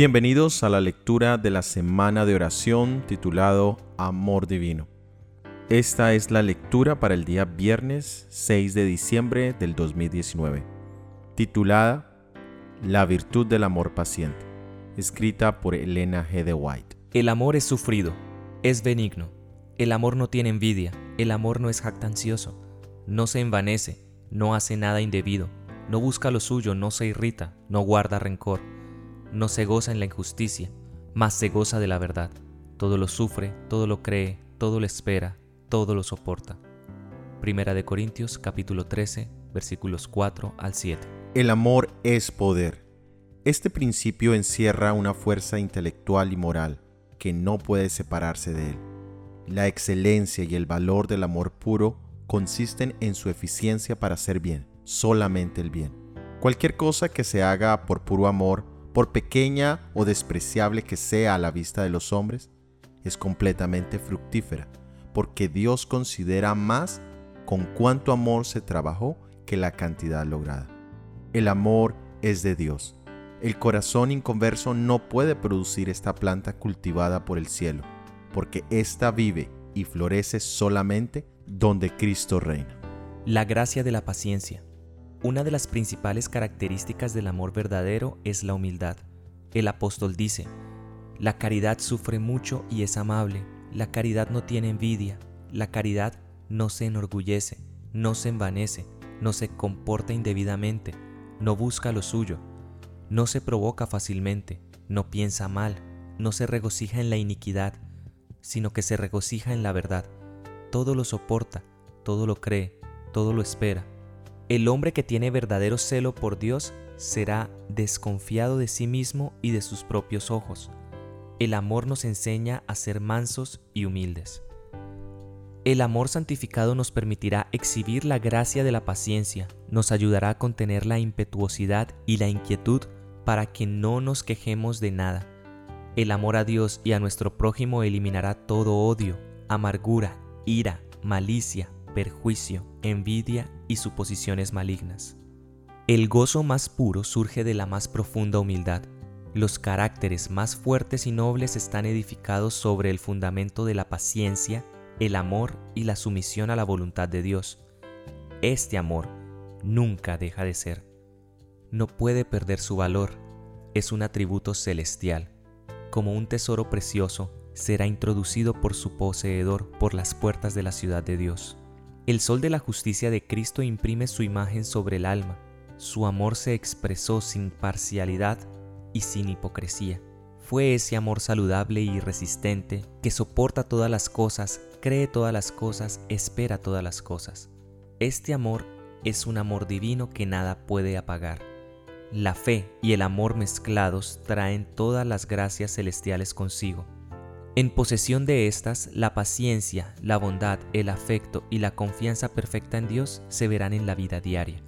Bienvenidos a la lectura de la semana de oración titulado Amor Divino. Esta es la lectura para el día viernes 6 de diciembre del 2019, titulada La virtud del amor paciente, escrita por Elena G. de White. El amor es sufrido, es benigno, el amor no tiene envidia, el amor no es jactancioso, no se envanece, no hace nada indebido, no busca lo suyo, no se irrita, no guarda rencor no se goza en la injusticia, mas se goza de la verdad. Todo lo sufre, todo lo cree, todo lo espera, todo lo soporta. Primera de Corintios capítulo 13, versículos 4 al 7. El amor es poder. Este principio encierra una fuerza intelectual y moral que no puede separarse de él. La excelencia y el valor del amor puro consisten en su eficiencia para hacer bien, solamente el bien. Cualquier cosa que se haga por puro amor por pequeña o despreciable que sea a la vista de los hombres, es completamente fructífera, porque Dios considera más con cuánto amor se trabajó que la cantidad lograda. El amor es de Dios. El corazón inconverso no puede producir esta planta cultivada por el cielo, porque ésta vive y florece solamente donde Cristo reina. La gracia de la paciencia. Una de las principales características del amor verdadero es la humildad. El apóstol dice, la caridad sufre mucho y es amable, la caridad no tiene envidia, la caridad no se enorgullece, no se envanece, no se comporta indebidamente, no busca lo suyo, no se provoca fácilmente, no piensa mal, no se regocija en la iniquidad, sino que se regocija en la verdad. Todo lo soporta, todo lo cree, todo lo espera el hombre que tiene verdadero celo por Dios será desconfiado de sí mismo y de sus propios ojos. El amor nos enseña a ser mansos y humildes. El amor santificado nos permitirá exhibir la gracia de la paciencia, nos ayudará a contener la impetuosidad y la inquietud para que no nos quejemos de nada. El amor a Dios y a nuestro prójimo eliminará todo odio, amargura, ira, malicia, perjuicio, envidia y suposiciones malignas. El gozo más puro surge de la más profunda humildad. Los caracteres más fuertes y nobles están edificados sobre el fundamento de la paciencia, el amor y la sumisión a la voluntad de Dios. Este amor nunca deja de ser. No puede perder su valor. Es un atributo celestial. Como un tesoro precioso, será introducido por su poseedor por las puertas de la ciudad de Dios. El sol de la justicia de Cristo imprime su imagen sobre el alma. Su amor se expresó sin parcialidad y sin hipocresía. Fue ese amor saludable y resistente que soporta todas las cosas, cree todas las cosas, espera todas las cosas. Este amor es un amor divino que nada puede apagar. La fe y el amor mezclados traen todas las gracias celestiales consigo en posesión de estas, la paciencia, la bondad, el afecto y la confianza perfecta en Dios se verán en la vida diaria.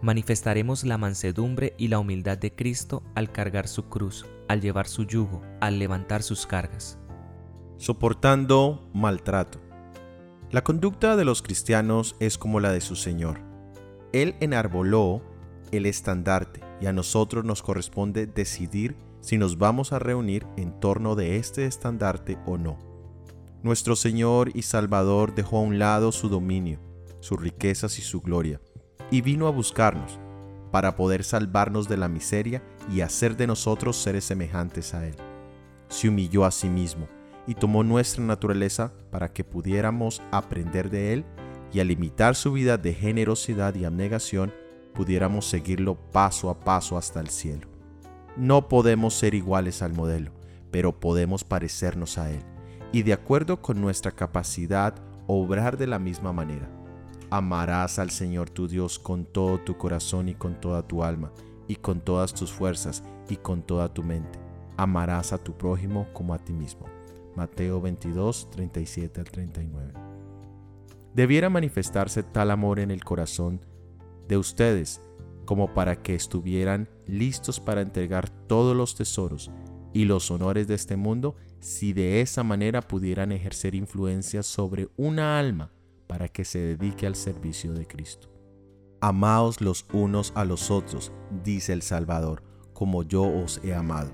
Manifestaremos la mansedumbre y la humildad de Cristo al cargar su cruz, al llevar su yugo, al levantar sus cargas. Soportando maltrato. La conducta de los cristianos es como la de su Señor. Él enarboló el estandarte y a nosotros nos corresponde decidir si nos vamos a reunir en torno de este estandarte o no. Nuestro Señor y Salvador dejó a un lado su dominio, sus riquezas y su gloria, y vino a buscarnos para poder salvarnos de la miseria y hacer de nosotros seres semejantes a Él. Se humilló a sí mismo y tomó nuestra naturaleza para que pudiéramos aprender de Él y al imitar su vida de generosidad y abnegación, pudiéramos seguirlo paso a paso hasta el cielo. No podemos ser iguales al modelo, pero podemos parecernos a él y de acuerdo con nuestra capacidad obrar de la misma manera. Amarás al Señor tu Dios con todo tu corazón y con toda tu alma y con todas tus fuerzas y con toda tu mente. Amarás a tu prójimo como a ti mismo. Mateo 22, 37 al 39. Debiera manifestarse tal amor en el corazón de ustedes como para que estuvieran listos para entregar todos los tesoros y los honores de este mundo si de esa manera pudieran ejercer influencia sobre una alma para que se dedique al servicio de Cristo. Amaos los unos a los otros, dice el Salvador, como yo os he amado.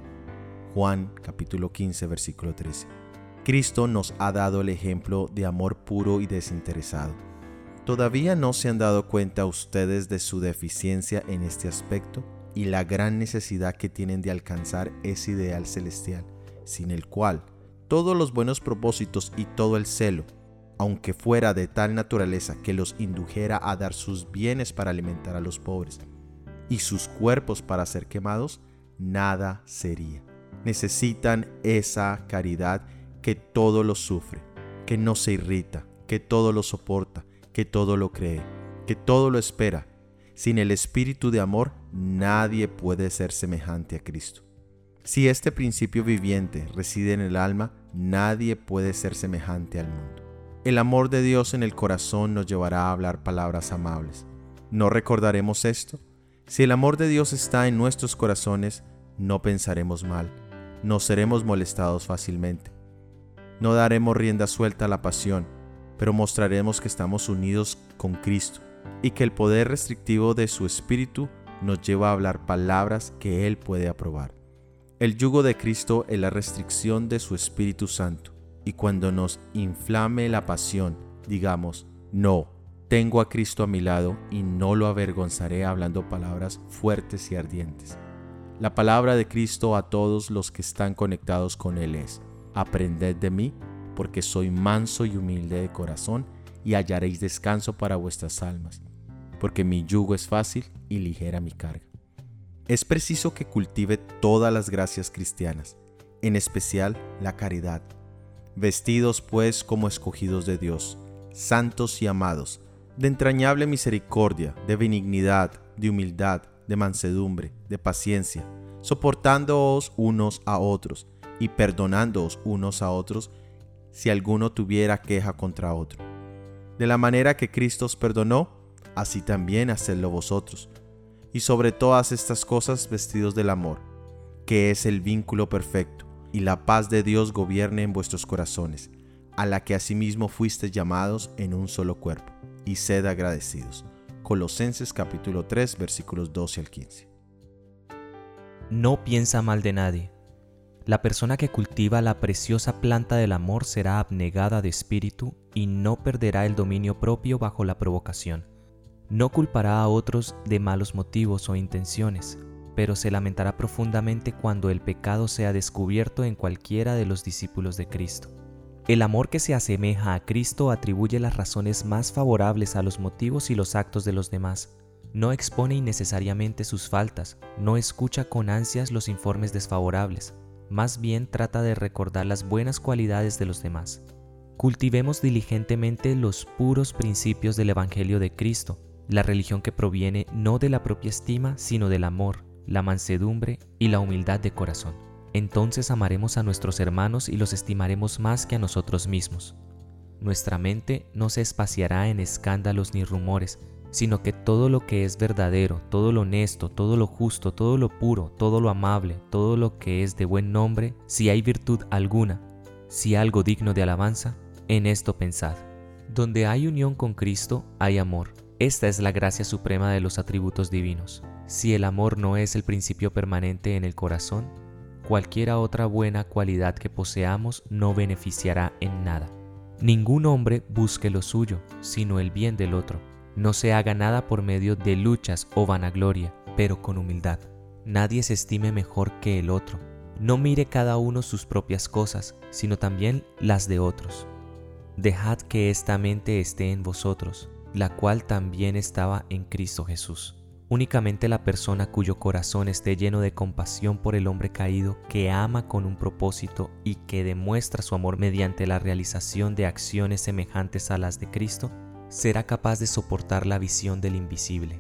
Juan capítulo 15 versículo 13. Cristo nos ha dado el ejemplo de amor puro y desinteresado. ¿Todavía no se han dado cuenta ustedes de su deficiencia en este aspecto y la gran necesidad que tienen de alcanzar ese ideal celestial, sin el cual todos los buenos propósitos y todo el celo, aunque fuera de tal naturaleza que los indujera a dar sus bienes para alimentar a los pobres y sus cuerpos para ser quemados, nada sería. Necesitan esa caridad que todo lo sufre, que no se irrita, que todo lo soporta, que todo lo cree, que todo lo espera. Sin el espíritu de amor nadie puede ser semejante a Cristo. Si este principio viviente reside en el alma, nadie puede ser semejante al mundo. El amor de Dios en el corazón nos llevará a hablar palabras amables. ¿No recordaremos esto? Si el amor de Dios está en nuestros corazones, no pensaremos mal, no seremos molestados fácilmente. No daremos rienda suelta a la pasión, pero mostraremos que estamos unidos con Cristo y que el poder restrictivo de su Espíritu nos lleva a hablar palabras que Él puede aprobar. El yugo de Cristo es la restricción de su Espíritu Santo, y cuando nos inflame la pasión, digamos, no, tengo a Cristo a mi lado y no lo avergonzaré hablando palabras fuertes y ardientes. La palabra de Cristo a todos los que están conectados con Él es, Aprended de mí, porque soy manso y humilde de corazón, y hallaréis descanso para vuestras almas, porque mi yugo es fácil y ligera mi carga. Es preciso que cultive todas las gracias cristianas, en especial la caridad. Vestidos pues como escogidos de Dios, santos y amados, de entrañable misericordia, de benignidad, de humildad, de mansedumbre, de paciencia, soportándoos unos a otros, y perdonándoos unos a otros si alguno tuviera queja contra otro. De la manera que Cristo os perdonó, así también hacedlo vosotros. Y sobre todas estas cosas vestidos del amor, que es el vínculo perfecto, y la paz de Dios gobierne en vuestros corazones, a la que asimismo fuisteis llamados en un solo cuerpo, y sed agradecidos. Colosenses capítulo 3 versículos 12 al 15. No piensa mal de nadie la persona que cultiva la preciosa planta del amor será abnegada de espíritu y no perderá el dominio propio bajo la provocación. No culpará a otros de malos motivos o intenciones, pero se lamentará profundamente cuando el pecado sea descubierto en cualquiera de los discípulos de Cristo. El amor que se asemeja a Cristo atribuye las razones más favorables a los motivos y los actos de los demás. No expone innecesariamente sus faltas, no escucha con ansias los informes desfavorables, más bien trata de recordar las buenas cualidades de los demás. Cultivemos diligentemente los puros principios del Evangelio de Cristo, la religión que proviene no de la propia estima, sino del amor, la mansedumbre y la humildad de corazón. Entonces amaremos a nuestros hermanos y los estimaremos más que a nosotros mismos. Nuestra mente no se espaciará en escándalos ni rumores, sino que todo lo que es verdadero, todo lo honesto, todo lo justo, todo lo puro, todo lo amable, todo lo que es de buen nombre, si hay virtud alguna, si algo digno de alabanza, en esto pensad. Donde hay unión con Cristo, hay amor. Esta es la gracia suprema de los atributos divinos. Si el amor no es el principio permanente en el corazón, cualquiera otra buena cualidad que poseamos no beneficiará en nada. Ningún hombre busque lo suyo, sino el bien del otro no se haga nada por medio de luchas o vanagloria, pero con humildad. Nadie se estime mejor que el otro. No mire cada uno sus propias cosas, sino también las de otros. Dejad que esta mente esté en vosotros, la cual también estaba en Cristo Jesús. Únicamente la persona cuyo corazón esté lleno de compasión por el hombre caído, que ama con un propósito y que demuestra su amor mediante la realización de acciones semejantes a las de Cristo, será capaz de soportar la visión del invisible.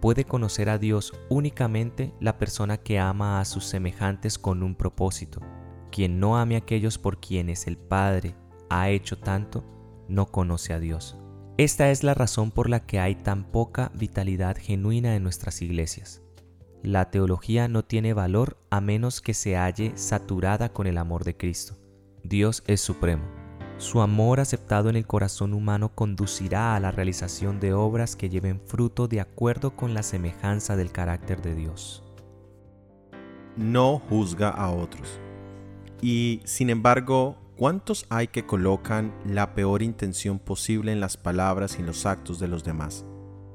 Puede conocer a Dios únicamente la persona que ama a sus semejantes con un propósito. Quien no ame a aquellos por quienes el Padre ha hecho tanto, no conoce a Dios. Esta es la razón por la que hay tan poca vitalidad genuina en nuestras iglesias. La teología no tiene valor a menos que se halle saturada con el amor de Cristo. Dios es supremo su amor aceptado en el corazón humano conducirá a la realización de obras que lleven fruto de acuerdo con la semejanza del carácter de Dios. No juzga a otros. Y sin embargo, ¿cuántos hay que colocan la peor intención posible en las palabras y en los actos de los demás?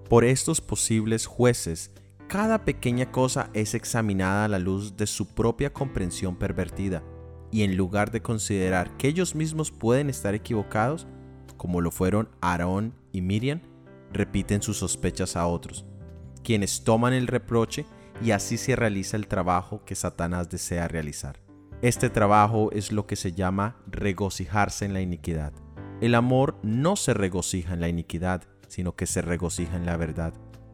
Por estos posibles jueces, cada pequeña cosa es examinada a la luz de su propia comprensión pervertida, y en lugar de considerar que ellos mismos pueden estar equivocados, como lo fueron Aarón y Miriam, repiten sus sospechas a otros, quienes toman el reproche y así se realiza el trabajo que Satanás desea realizar. Este trabajo es lo que se llama regocijarse en la iniquidad. El amor no se regocija en la iniquidad, sino que se regocija en la verdad.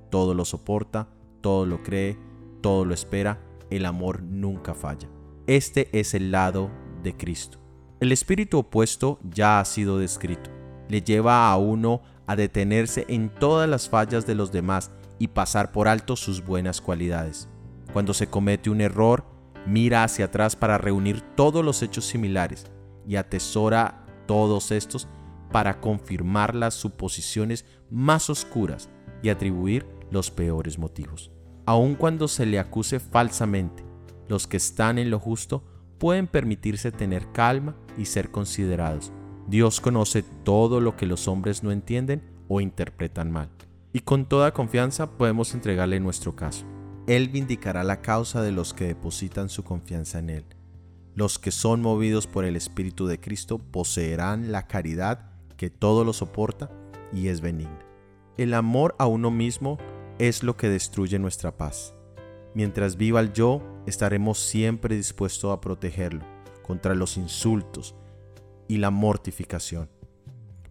Todo lo soporta, todo lo cree, todo lo espera, el amor nunca falla. Este es el lado de Cristo. El espíritu opuesto ya ha sido descrito. Le lleva a uno a detenerse en todas las fallas de los demás y pasar por alto sus buenas cualidades. Cuando se comete un error, mira hacia atrás para reunir todos los hechos similares y atesora todos estos para confirmar las suposiciones más oscuras y atribuir los peores motivos. Aun cuando se le acuse falsamente, los que están en lo justo pueden permitirse tener calma y ser considerados. Dios conoce todo lo que los hombres no entienden o interpretan mal. Y con toda confianza podemos entregarle nuestro caso. Él vindicará la causa de los que depositan su confianza en Él. Los que son movidos por el Espíritu de Cristo poseerán la caridad que todo lo soporta y es benigna. El amor a uno mismo es lo que destruye nuestra paz. Mientras viva el yo, estaremos siempre dispuestos a protegerlo contra los insultos y la mortificación.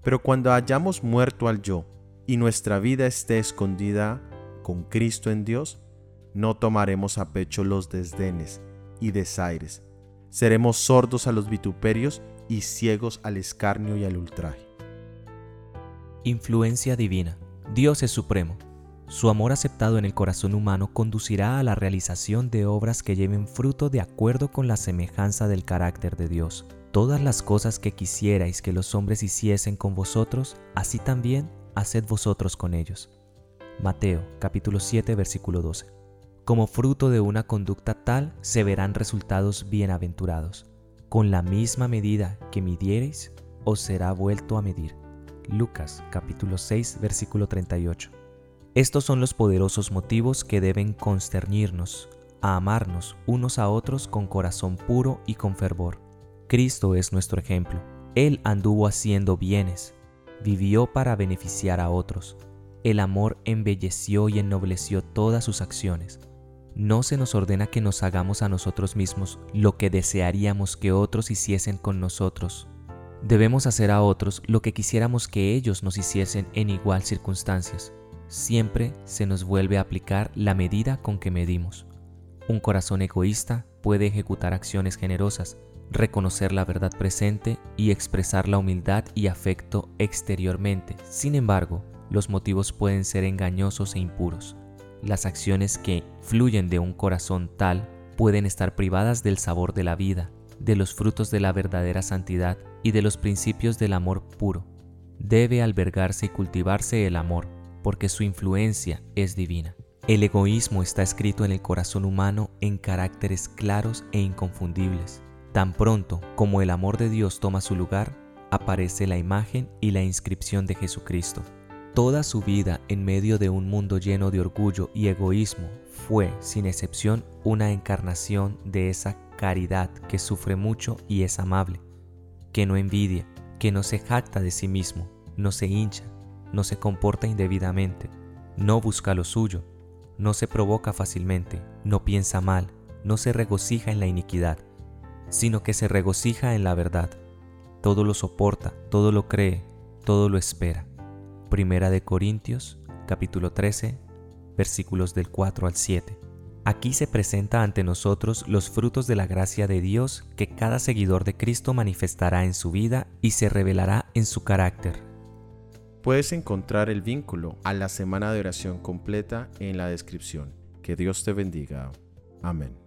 Pero cuando hayamos muerto al yo y nuestra vida esté escondida con Cristo en Dios, no tomaremos a pecho los desdenes y desaires. Seremos sordos a los vituperios y ciegos al escarnio y al ultraje. Influencia divina. Dios es supremo. Su amor aceptado en el corazón humano conducirá a la realización de obras que lleven fruto de acuerdo con la semejanza del carácter de Dios. Todas las cosas que quisierais que los hombres hiciesen con vosotros, así también haced vosotros con ellos. Mateo capítulo 7 versículo 12. Como fruto de una conducta tal se verán resultados bienaventurados. Con la misma medida que midiereis, os será vuelto a medir. Lucas capítulo 6 versículo 38. Estos son los poderosos motivos que deben consternirnos a amarnos unos a otros con corazón puro y con fervor. Cristo es nuestro ejemplo. Él anduvo haciendo bienes, vivió para beneficiar a otros. El amor embelleció y ennobleció todas sus acciones. No se nos ordena que nos hagamos a nosotros mismos lo que desearíamos que otros hiciesen con nosotros. Debemos hacer a otros lo que quisiéramos que ellos nos hiciesen en igual circunstancias siempre se nos vuelve a aplicar la medida con que medimos. Un corazón egoísta puede ejecutar acciones generosas, reconocer la verdad presente y expresar la humildad y afecto exteriormente. Sin embargo, los motivos pueden ser engañosos e impuros. Las acciones que fluyen de un corazón tal pueden estar privadas del sabor de la vida, de los frutos de la verdadera santidad y de los principios del amor puro. Debe albergarse y cultivarse el amor, porque su influencia es divina. El egoísmo está escrito en el corazón humano en caracteres claros e inconfundibles. Tan pronto como el amor de Dios toma su lugar, aparece la imagen y la inscripción de Jesucristo. Toda su vida en medio de un mundo lleno de orgullo y egoísmo fue, sin excepción, una encarnación de esa caridad que sufre mucho y es amable, que no envidia, que no se jacta de sí mismo, no se hincha, no se comporta indebidamente, no busca lo suyo, no se provoca fácilmente, no piensa mal, no se regocija en la iniquidad, sino que se regocija en la verdad. Todo lo soporta, todo lo cree, todo lo espera. Primera de Corintios, capítulo 13, versículos del 4 al 7. Aquí se presenta ante nosotros los frutos de la gracia de Dios que cada seguidor de Cristo manifestará en su vida y se revelará en su carácter. Puedes encontrar el vínculo a la semana de oración completa en la descripción. Que Dios te bendiga. Amén.